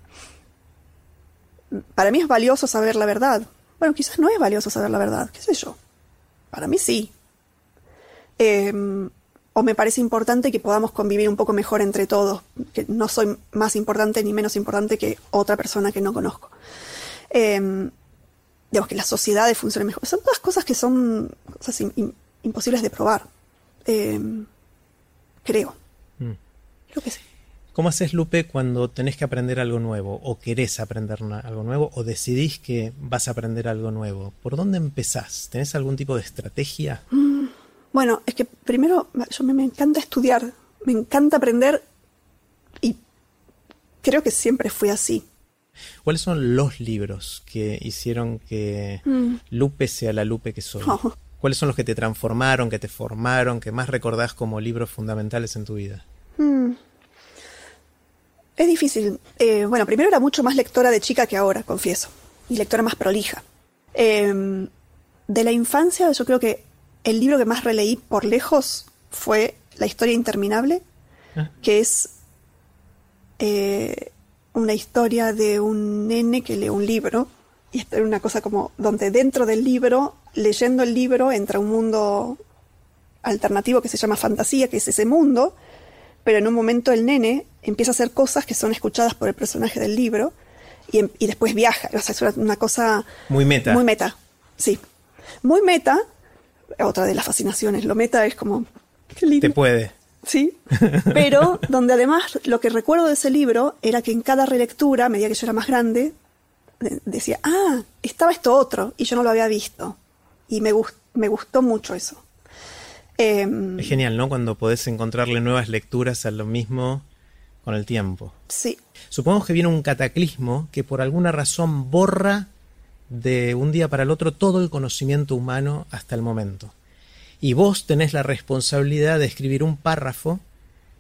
para mí es valioso saber la verdad. Bueno, quizás no es valioso saber la verdad, qué sé yo. Para mí sí. Eh, o me parece importante que podamos convivir un poco mejor entre todos, que no soy más importante ni menos importante que otra persona que no conozco. Eh, digamos que las sociedades funcionen mejor. Son todas cosas que son cosas im- im- imposibles de probar. Eh, creo. Mm. Creo que sí. ¿Cómo haces, Lupe, cuando tenés que aprender algo nuevo, o querés aprender algo nuevo, o decidís que vas a aprender algo nuevo? ¿Por dónde empezás? ¿Tenés algún tipo de estrategia? Bueno, es que primero yo me, me encanta estudiar, me encanta aprender y creo que siempre fui así. ¿Cuáles son los libros que hicieron que Lupe sea la Lupe que soy? Oh. ¿Cuáles son los que te transformaron, que te formaron, que más recordás como libros fundamentales en tu vida? Es difícil. Eh, bueno, primero era mucho más lectora de chica que ahora, confieso. Y lectora más prolija. Eh, de la infancia, yo creo que el libro que más releí por lejos fue La historia interminable, Ah. que es eh, una historia de un nene que lee un libro. Y era una cosa como donde dentro del libro, leyendo el libro, entra un mundo alternativo que se llama fantasía, que es ese mundo, pero en un momento el nene empieza a hacer cosas que son escuchadas por el personaje del libro y, em- y después viaja. O sea, es una, una cosa Muy meta. muy meta, sí. Muy meta, otra de las fascinaciones. Lo meta es como, qué lindo. Te puede. Sí, pero donde además lo que recuerdo de ese libro era que en cada relectura, a medida que yo era más grande, decía, ah, estaba esto otro y yo no lo había visto. Y me, me gustó mucho eso. Em, es genial, ¿no? Cuando podés encontrarle nuevas lecturas a lo mismo con el tiempo. Sí. Supongamos que viene un cataclismo que por alguna razón borra de un día para el otro todo el conocimiento humano hasta el momento. Y vos tenés la responsabilidad de escribir un párrafo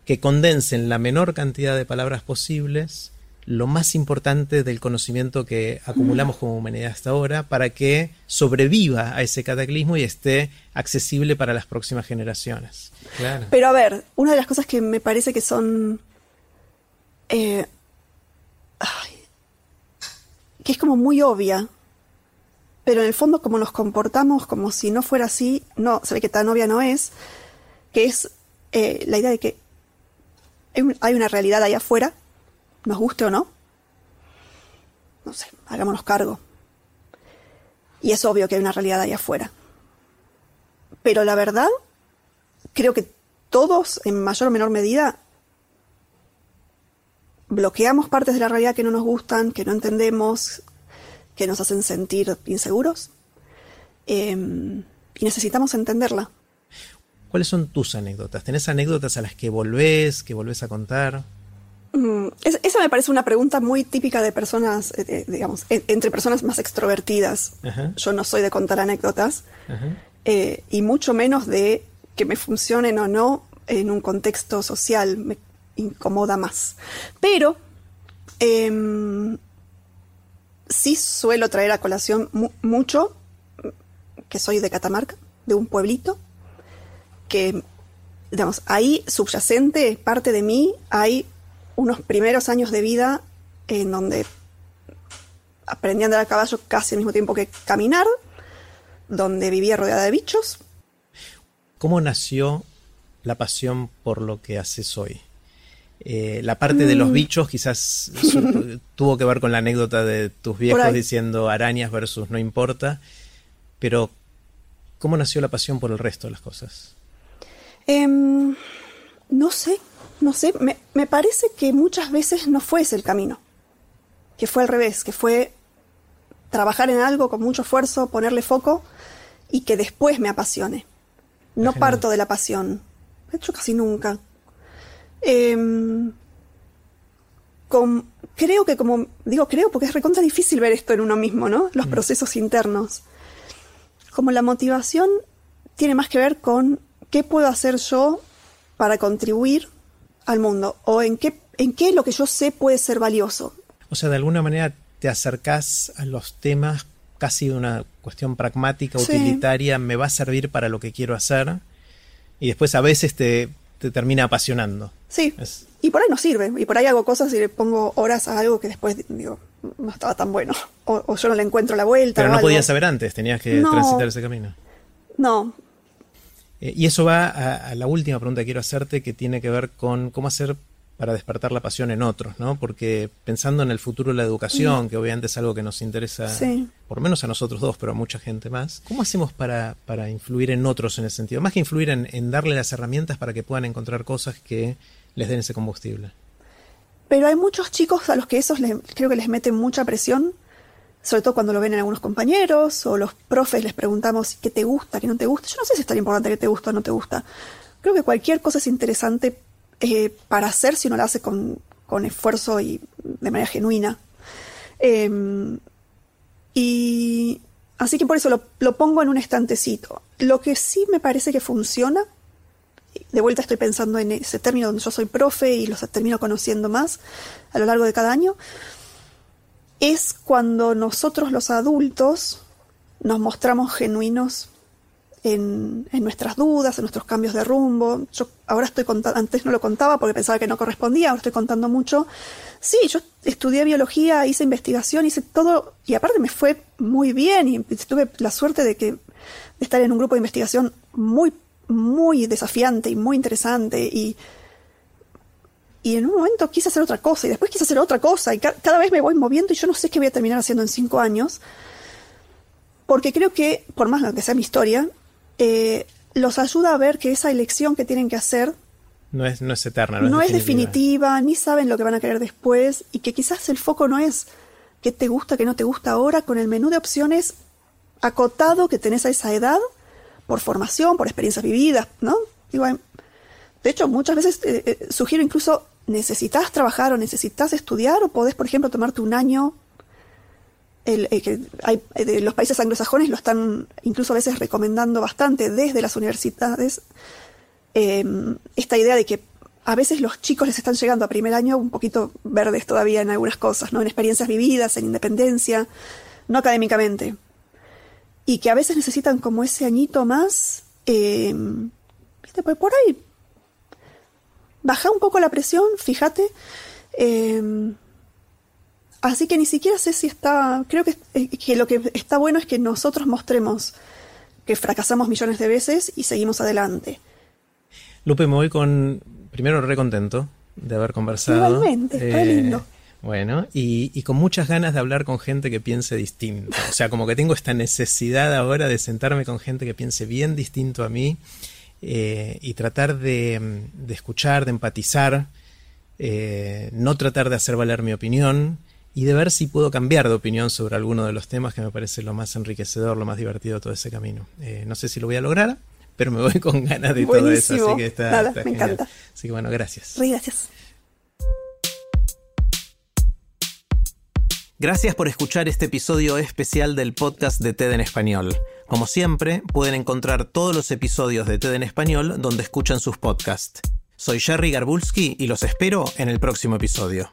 que condense en la menor cantidad de palabras posibles lo más importante del conocimiento que acumulamos como humanidad hasta ahora para que sobreviva a ese cataclismo y esté accesible para las próximas generaciones. Pero a ver, una de las cosas que me parece que son... Eh, que es como muy obvia, pero en el fondo como nos comportamos como si no fuera así, no, se ve que tan obvia no es, que es eh, la idea de que hay una realidad ahí afuera nos guste o no. No sé, hagámonos cargo. Y es obvio que hay una realidad ahí afuera. Pero la verdad, creo que todos, en mayor o menor medida, bloqueamos partes de la realidad que no nos gustan, que no entendemos, que nos hacen sentir inseguros. Em, y necesitamos entenderla. ¿Cuáles son tus anécdotas? ¿Tenés anécdotas a las que volvés, que volvés a contar? Mm, esa me parece una pregunta muy típica de personas, eh, eh, digamos, entre personas más extrovertidas. Yo no soy de contar anécdotas, eh, y mucho menos de que me funcionen o no en un contexto social, me incomoda más. Pero em, sí suelo traer a colación mucho que soy de Catamarca, de un pueblito, que, digamos, ahí subyacente, parte de mí, hay unos primeros años de vida en donde aprendí a andar a caballo casi al mismo tiempo que caminar, donde vivía rodeada de bichos. ¿Cómo nació la pasión por lo que haces hoy? Eh, la parte de los mm. bichos quizás tuvo que ver con la anécdota de tus viejos diciendo arañas versus no importa, pero ¿cómo nació la pasión por el resto de las cosas? Em, no sé, no sé, me, parece que muchas veces no fue ese el camino, que fue al revés, que fue trabajar en algo con mucho esfuerzo, ponerle foco y que después me apasione. No parto de la pasión, de hecho casi nunca. Em, creo que como, digo creo porque es recontra difícil ver esto en uno mismo, ¿no? Los mm. procesos internos. Como la motivación tiene más que ver con qué puedo hacer yo para contribuir al mundo o en qué, en qué lo que yo sé puede ser valioso. O sea, de alguna manera te acercás a los temas casi de una cuestión pragmática, utilitaria, me va a servir para lo que quiero hacer y después a veces te, te termina apasionando. Sí. Y por ahí no sirve. Y por ahí hago cosas y le pongo horas a algo que después digo, no estaba tan bueno. O, yo no le encuentro la vuelta. Pero no podías saber antes, tenías que transitar ese camino. No, eh, y eso va a, la última pregunta que quiero hacerte, que tiene que ver con cómo hacer para despertar la pasión en otros, ¿no? Porque pensando en el futuro de la educación, que obviamente es algo que nos interesa, por menos a nosotros dos, pero a mucha gente más, ¿cómo hacemos para, para influir en otros en ese sentido? Más que influir en, darle las herramientas para que puedan encontrar cosas que les den ese combustible. Pero hay muchos chicos a los que eso creo que les mete mucha presión sobre todo cuando lo ven en algunos compañeros o los profes les preguntamos qué te gusta, qué no te gusta. Yo no sé si es tan importante que te gusta o no te gusta. Creo que cualquier cosa es interesante eh, para hacer si uno la hace con, esfuerzo y de manera genuina. Em, y así que por eso lo, pongo en un estantecito. Lo que sí me parece que funciona, de vuelta estoy pensando en ese término donde yo soy profe y los termino conociendo más a lo largo de cada año, es cuando nosotros los adultos nos mostramos genuinos en, nuestras dudas, en nuestros cambios de rumbo. Yo ahora estoy contando, antes no lo contaba porque pensaba que no correspondía, ahora estoy contando mucho. Sí, yo estudié biología, hice investigación, hice todo, y aparte me fue muy bien y tuve la suerte de que de estar en un grupo de investigación muy, muy desafiante y muy interesante y y en un momento quise hacer otra cosa y después quise hacer otra cosa y cada vez me voy moviendo y yo no sé qué voy a terminar haciendo en cinco años. Porque creo que, por más que sea mi historia, eh, los ayuda a ver que esa elección que tienen que hacer no es, no es eterna, no, es, definitiva. ni saben lo que van a querer después y que quizás el foco no es qué te gusta, qué no te gusta ahora, con el menú de opciones acotado que tenés a esa edad, por formación, por experiencias vividas, ¿no? Digo, de hecho, muchas veces eh, eh, sugiero incluso, necesitas trabajar o necesitas estudiar o podés, por ejemplo, tomarte un año. El, eh, que hay, los países anglosajones lo están incluso a veces recomendando bastante desde las universidades. Em, esta idea de que a veces los chicos les están llegando a primer año un poquito verdes todavía en algunas cosas, ¿no? En experiencias vividas, en independencia, no académicamente. Y que a veces necesitan como ese añito más, eh, Pues por ahí, baja un poco la presión, fíjate. Em, así que ni siquiera sé si está, creo que, eh, que lo que está bueno es que nosotros mostremos que fracasamos millones de veces y seguimos adelante. Lupe, me voy con primero re contento de haber conversado. Igualmente, eh, lindo. Bueno, y, con muchas ganas de hablar con gente que piense distinto. O sea, como que tengo esta necesidad ahora de sentarme con gente que piense bien distinto a mí eh, y tratar de, escuchar, de empatizar, eh, no tratar de hacer valer mi opinión y de ver si puedo cambiar de opinión sobre alguno de los temas que me parece lo más enriquecedor, lo más divertido de todo ese camino. no sé si lo voy a lograr, pero me voy con ganas de todo eso, así que está, me encanta. Así que bueno, gracias. gracias. Gracias por escuchar este episodio especial del podcast de TED en Español. Como siempre, pueden encontrar todos los episodios de TED en Español donde escuchan sus podcasts. Soy Jerry Garbulski y los espero en el próximo episodio.